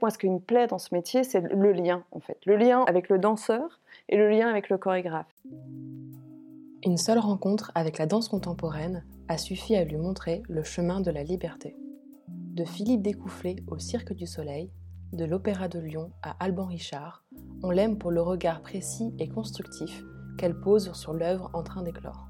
Moi, ce qui me plaît dans ce métier, c'est le lien, en fait. Le lien avec le danseur et le lien avec le chorégraphe. Une seule rencontre avec la danse contemporaine a suffi à lui montrer le chemin de la liberté. De Philippe Découfflé au Cirque du Soleil, de l'Opéra de Lyon à Alban Richard, on l'aime pour le regard précis et constructif qu'elle pose sur l'œuvre en train d'éclore.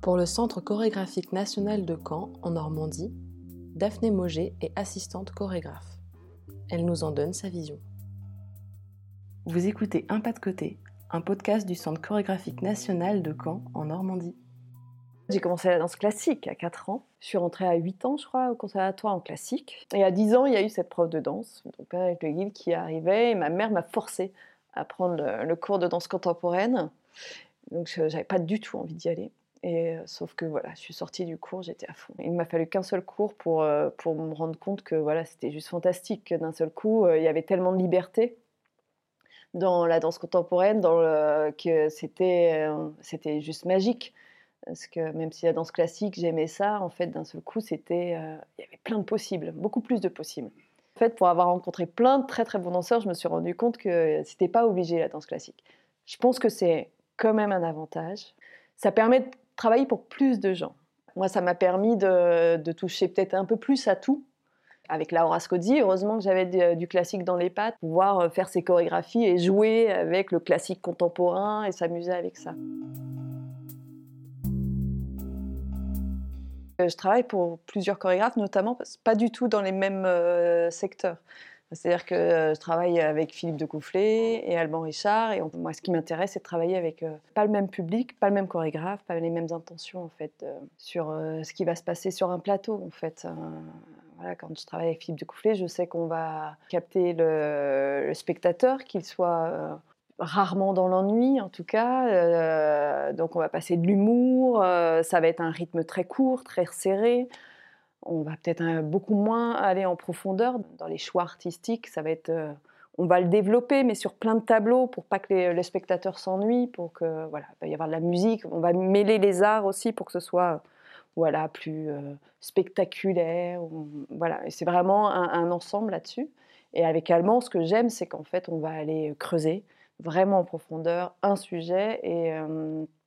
Pour le Centre chorégraphique national de Caen, en Normandie, Daphné Moget est assistante chorégraphe. Elle nous en donne sa vision. Vous écoutez Un pas de côté, un podcast du Centre chorégraphique national de Caen, en Normandie. J'ai commencé la danse classique à 4 ans. Je suis rentrée à 8 ans, je crois, au conservatoire en classique. Et à 10 ans, il y a eu cette prof de danse, mon père avec le guide qui arrivait, et ma mère m'a forcée à prendre le, cours de danse contemporaine. Donc, je n'avais pas du tout envie d'y aller. Et, sauf que voilà, je suis sortie du cours, j'étais à fond. Il m'a fallu qu'un seul cours pour, pour me rendre compte que voilà, c'était juste fantastique, d'un seul coup, il y avait tellement de liberté dans la danse contemporaine que c'était, c'était juste magique. Parce que même si la danse classique, j'aimais ça, en fait, d'un seul coup, c'était, il y avait plein de possibles, beaucoup plus de possibles. En fait, pour avoir rencontré plein de très très bons danseurs, je me suis rendu compte que c'était pas obligé la danse classique. Je pense que c'est quand même un avantage. Ça permet travailler pour plus de gens. Moi, ça m'a permis de, toucher peut-être un peu plus à tout. Avec Laura Scozzi, heureusement que j'avais du, classique dans les pattes, pouvoir euh, faire ses chorégraphies et jouer avec le classique contemporain et s'amuser avec ça. Je travaille pour plusieurs chorégraphes, notamment pas du tout dans les mêmes euh, secteurs. C'est-à-dire que euh, je travaille avec Philippe de Coufflet et Alban Richard. Et moi, ce qui m'intéresse, c'est de travailler avec euh, pas le même public, pas le même chorégraphe, pas les mêmes intentions en fait euh, sur ce qui va se passer sur un plateau en fait. Voilà, quand je travaille avec Philippe de Coufflet, je sais qu'on va capter le, spectateur, qu'il soit rarement dans l'ennui en tout cas. donc on va passer de l'humour, ça va être un rythme très court, très serré on va peut-être euh, beaucoup moins aller en profondeur dans les choix artistiques. Ça va être, euh, on va le développer, mais sur plein de tableaux pour pas que les, spectateurs s'ennuient, pour que voilà, il va y avoir de la musique. On va mêler les arts aussi pour que ce soit voilà plus euh, spectaculaire. voilà, c'est vraiment un, ensemble là-dessus. Et avec Allemand, ce que j'aime, c'est qu'en fait, on va aller creuser vraiment en profondeur un sujet et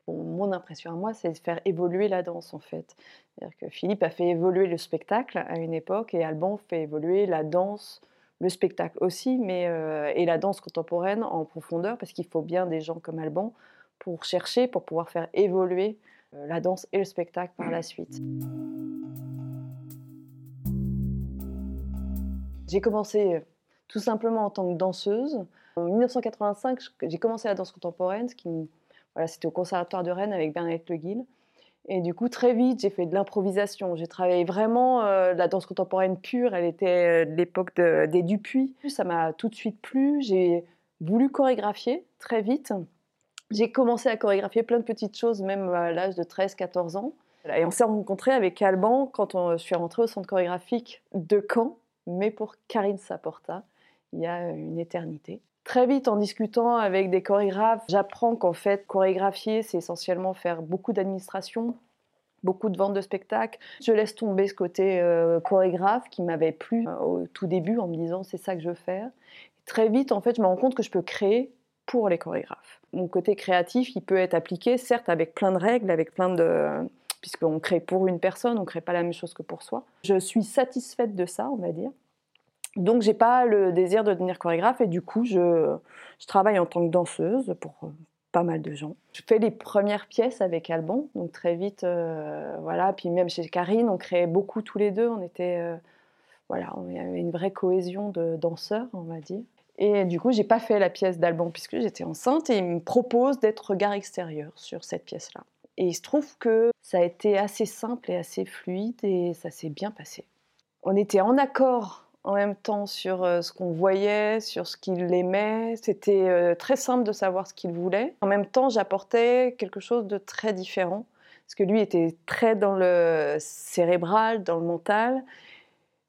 mon impression à moi, c'est de faire évoluer la danse en fait. C'est-à-dire que Philippe a fait évoluer le spectacle à une époque et Alban fait évoluer la danse, le spectacle aussi, mais euh, et la danse contemporaine en profondeur parce qu'il faut bien des gens comme Alban pour chercher, pour pouvoir faire évoluer euh, la danse et le spectacle par la suite. J'ai commencé euh, tout simplement en tant que danseuse. En 1985, j'ai commencé la danse contemporaine, ce qui c'était au Conservatoire de Rennes avec Bernadette Le Guil. Et du coup, très vite, j'ai fait de l'improvisation. J'ai travaillé vraiment euh, la danse contemporaine pure. Elle était euh, de l'époque des Dupuis. Ça m'a tout de suite plu. J'ai voulu chorégraphier très vite. J'ai commencé à chorégraphier plein de petites choses, même à l'âge de 13-14 ans. Et on s'est rencontrés avec Alban quand on, je suis rentrée au centre chorégraphique de Caen, mais pour Karine Saporta, il y a une éternité. Très vite, en discutant avec des chorégraphes, j'apprends qu'en fait, chorégraphier, c'est essentiellement faire beaucoup d'administration, beaucoup de ventes de spectacles. Je laisse tomber ce côté euh, chorégraphe qui m'avait plu euh, au tout début en me disant c'est ça que je veux faire. très vite, en fait, je me rends compte que je peux créer pour les chorégraphes. Mon côté créatif, il peut être appliqué, certes, avec plein de règles, avec plein de puisqu'on crée pour une personne, on ne crée pas la même chose que pour soi. Je suis satisfaite de ça, on va dire. Donc j'ai pas le désir de devenir chorégraphe et du coup je, travaille en tant que danseuse pour euh, pas mal de gens. Je fais les premières pièces avec Alban, donc très vite, euh, voilà. Puis même chez Karine, on créait beaucoup tous les deux. On était, euh, voilà, on avait une vraie cohésion de danseurs, on va dire. Et du coup, j'ai pas fait la pièce d'Alban puisque j'étais enceinte et il me propose d'être regard extérieur sur cette pièce-là. Et il se trouve que ça a été assez simple et assez fluide et ça s'est bien passé. On était en accord en même temps sur euh, ce qu'on voyait, sur ce qu'il aimait. C'était euh, très simple de savoir ce qu'il voulait. En même temps, j'apportais quelque chose de très différent, parce que lui était très dans le cérébral, dans le mental,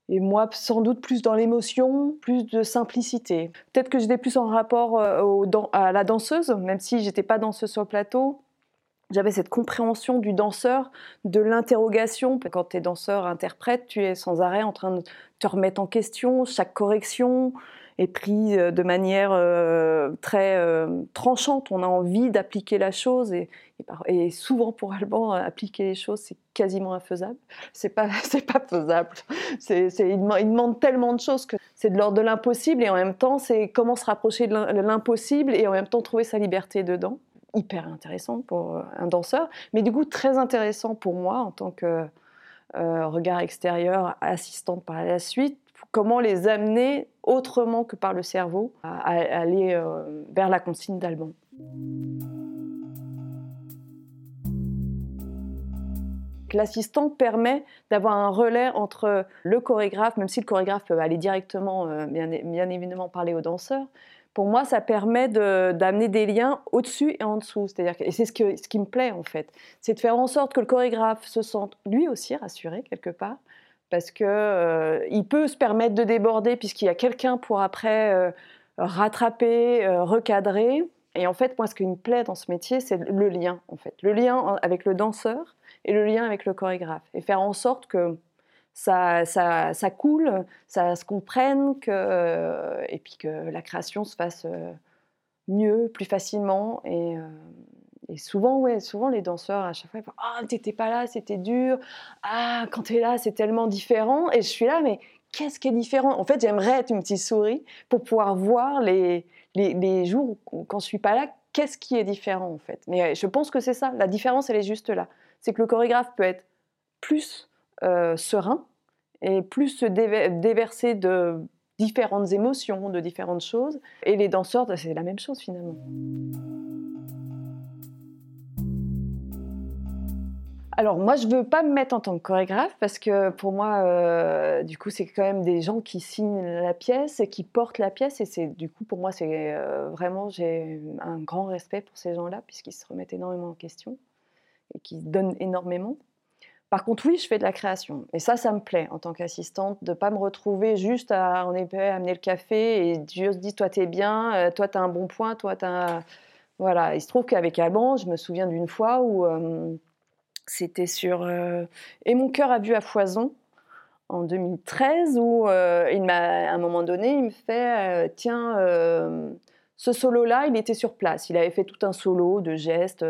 et moi sans doute plus dans l'émotion, plus de simplicité. Peut-être que j'étais plus en rapport euh, à la danseuse, même si j'étais pas danseuse sur le plateau j'avais cette compréhension du danseur, de l'interrogation. Quand tu es danseur, interprète, tu es sans arrêt en train de te remettre en question, chaque correction. est pris de manière très tranchante. On a envie d'appliquer la chose et, souvent pour Alban, appliquer les choses, c'est quasiment infaisable. C'est pas, c'est pas faisable. Il, demande tellement de choses que c'est de l'ordre de l'impossible et en même temps, c'est comment se rapprocher de l'impossible et en même temps trouver sa liberté dedans hyper intéressant pour euh, un danseur, mais du coup très intéressant pour moi en tant que euh, regard extérieur, assistante par la suite, comment les amener autrement que par le cerveau à, aller euh, vers la consigne d'Alban. L'assistant permet d'avoir un relais entre le chorégraphe, même si le chorégraphe peut aller directement, bien, bien évidemment, parler aux danseurs, pour moi, ça permet d'amener des liens au-dessus et en dessous. C'est-à-dire et c'est ce, ce qui me plaît en fait, c'est de faire en sorte que le chorégraphe se sente lui aussi rassuré quelque part, parce que euh, il peut se permettre de déborder puisqu'il y a quelqu'un pour après euh, rattraper, euh, recadrer. Et en fait, moi, ce qui me plaît dans ce métier, c'est le lien en fait, le lien avec le danseur et le lien avec le chorégraphe, et faire en sorte que ça, ça, ça, coule, ça se comprenne, que, et puis que la création se fasse euh, mieux, plus facilement. Et, euh, et souvent, ouais, souvent les danseurs, à chaque fois, ils disent Ah, t'étais pas là, c'était dur. Ah, quand t'es là, c'est tellement différent. Et je suis là, mais qu'est-ce qui est différent? En fait, j'aimerais être une petite souris pour pouvoir voir les, les, les jours où, quand je suis pas là, qu'est-ce qui est différent en fait. Mais je pense que c'est ça, la différence, elle est juste là. C'est que le chorégraphe peut être plus euh, serein et plus se déverser de différentes émotions, de différentes choses. Et les danseurs, c'est la même chose finalement. Alors moi, je veux pas me mettre en tant que chorégraphe parce que pour moi, euh, du coup, c'est quand même des gens qui signent la pièce et qui portent la pièce. Et c'est du coup, pour moi, c'est euh, vraiment, j'ai un grand respect pour ces gens-là puisqu'ils se remettent énormément en question et qui donnent énormément. Par contre, oui, je fais de la création. Et ça, ça me plaît en tant qu'assistante, de ne pas me retrouver juste à, en effet, amener le café et Dieu se dit, toi, t'es bien, euh, toi, t'as un bon point, toi, t'as... Voilà. Il se trouve qu'avec Alban, je me souviens d'une fois où euh, c'était sur... Euh, et mon cœur a vu à foison, en 2013, où il m'a, à un moment donné, il me fait, tiens, ce solo-là, il était sur place. Il avait fait tout un solo de gestes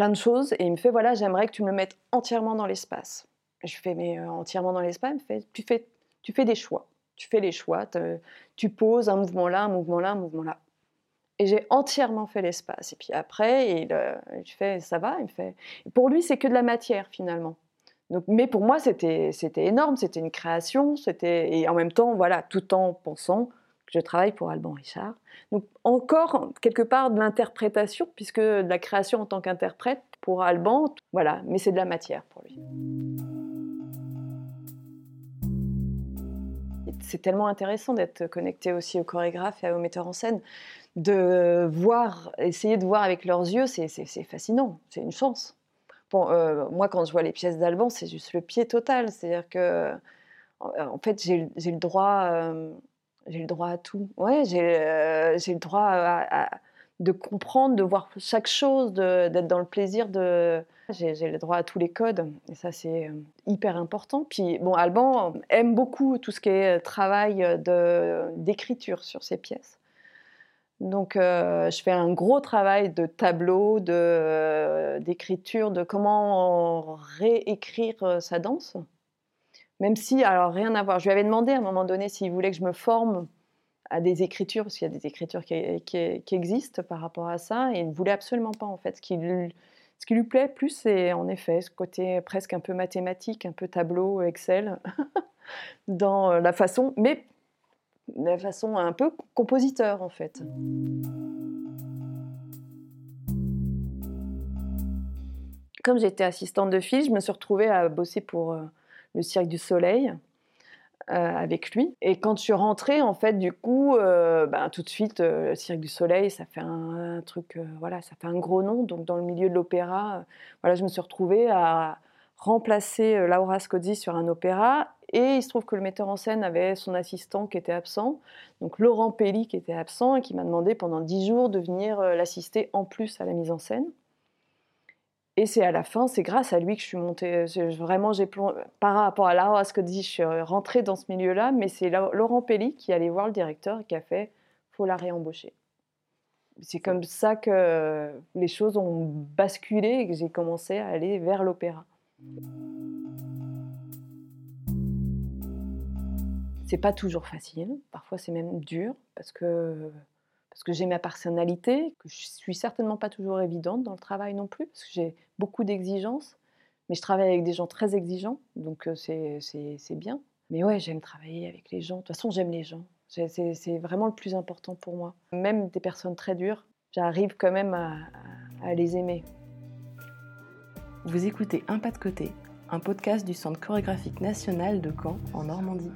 plein de choses. Et il me fait, voilà, j'aimerais que tu me le mettes entièrement dans l'espace. Je fais, mais euh, entièrement dans l'espace, il me fait, tu fais, tu fais des choix. Tu fais les choix, tu poses un mouvement là, un mouvement là, un mouvement là. Et j'ai entièrement fait l'espace. Et puis après, il, euh, je fais, ça va Il me fait, pour lui, c'est que de la matière finalement. Donc, mais pour moi, c'était, énorme, c'était une création, c'était, et en même temps, voilà, tout en pensant je travaille pour Alban Richard. Donc encore quelque part de l'interprétation, puisque de la création en tant qu'interprète pour Alban, voilà, mais c'est de la matière pour lui. C'est tellement intéressant d'être connecté aussi aux chorégraphes et aux metteurs en scène, de voir, essayer de voir avec leurs yeux, c'est fascinant, c'est une chance. Bon, euh, moi, quand je vois les pièces d'Alban, c'est juste le pied total. C'est-à-dire que, en fait, j'ai le droit, euh, j'ai le droit à tout. Ouais, j'ai euh, le droit de comprendre, de voir chaque chose, d'être dans le plaisir de. J'ai le droit à tous les codes, et ça c'est euh, hyper important. Puis bon, Alban aime beaucoup tout ce qui est travail d'écriture sur ses pièces. Donc euh, je fais un gros travail de tableau, d'écriture, de comment réécrire sa danse. Même si, alors rien à voir, je lui avais demandé à un moment donné s'il voulait que je me forme à des écritures, parce qu'il y a des écritures qui, existent par rapport à ça, et il ne voulait absolument pas en fait. Ce qui, lui, ce qui lui plaît plus, c'est en effet ce côté presque un peu mathématique, un peu tableau, Excel, dans la façon, mais la façon un peu compositeur en fait. Comme j'étais assistante de fille, je me suis retrouvée à bosser pour euh, le Cirque du Soleil. Euh, avec lui. Et quand je suis rentrée, en fait, du coup, euh, ben, tout de suite, euh, le Cirque du Soleil, ça fait un, truc, voilà, ça fait un gros nom. Donc, dans le milieu de l'opéra, voilà, je me suis retrouvée à remplacer Laura Scozzi sur un opéra. Et il se trouve que le metteur en scène avait son assistant qui était absent, donc Laurent Pelli qui était absent et qui m'a demandé pendant dix jours de venir l'assister en plus à la mise en scène. Et c'est à la fin, c'est grâce à lui que je suis montée. Vraiment, j'ai par rapport à Lara dit, je suis rentrée dans ce milieu-là, mais c'est Laurent Pelli qui allait voir le directeur et qui a fait faut la réembaucher. C'est comme ça que les choses ont basculé et que j'ai commencé à aller vers l'opéra. C'est pas toujours facile, parfois c'est même dur parce que parce que j'ai ma personnalité, que je suis certainement pas toujours évidente dans le travail non plus, parce que j'ai beaucoup d'exigences, mais je travaille avec des gens très exigeants, donc c'est bien. Mais ouais, j'aime travailler avec les gens. De toute façon, j'aime les gens. C'est vraiment le plus important pour moi. Même des personnes très dures, j'arrive quand même à, à les aimer. Vous écoutez Un pas de côté, un podcast du Centre chorégraphique national de Caen en Normandie.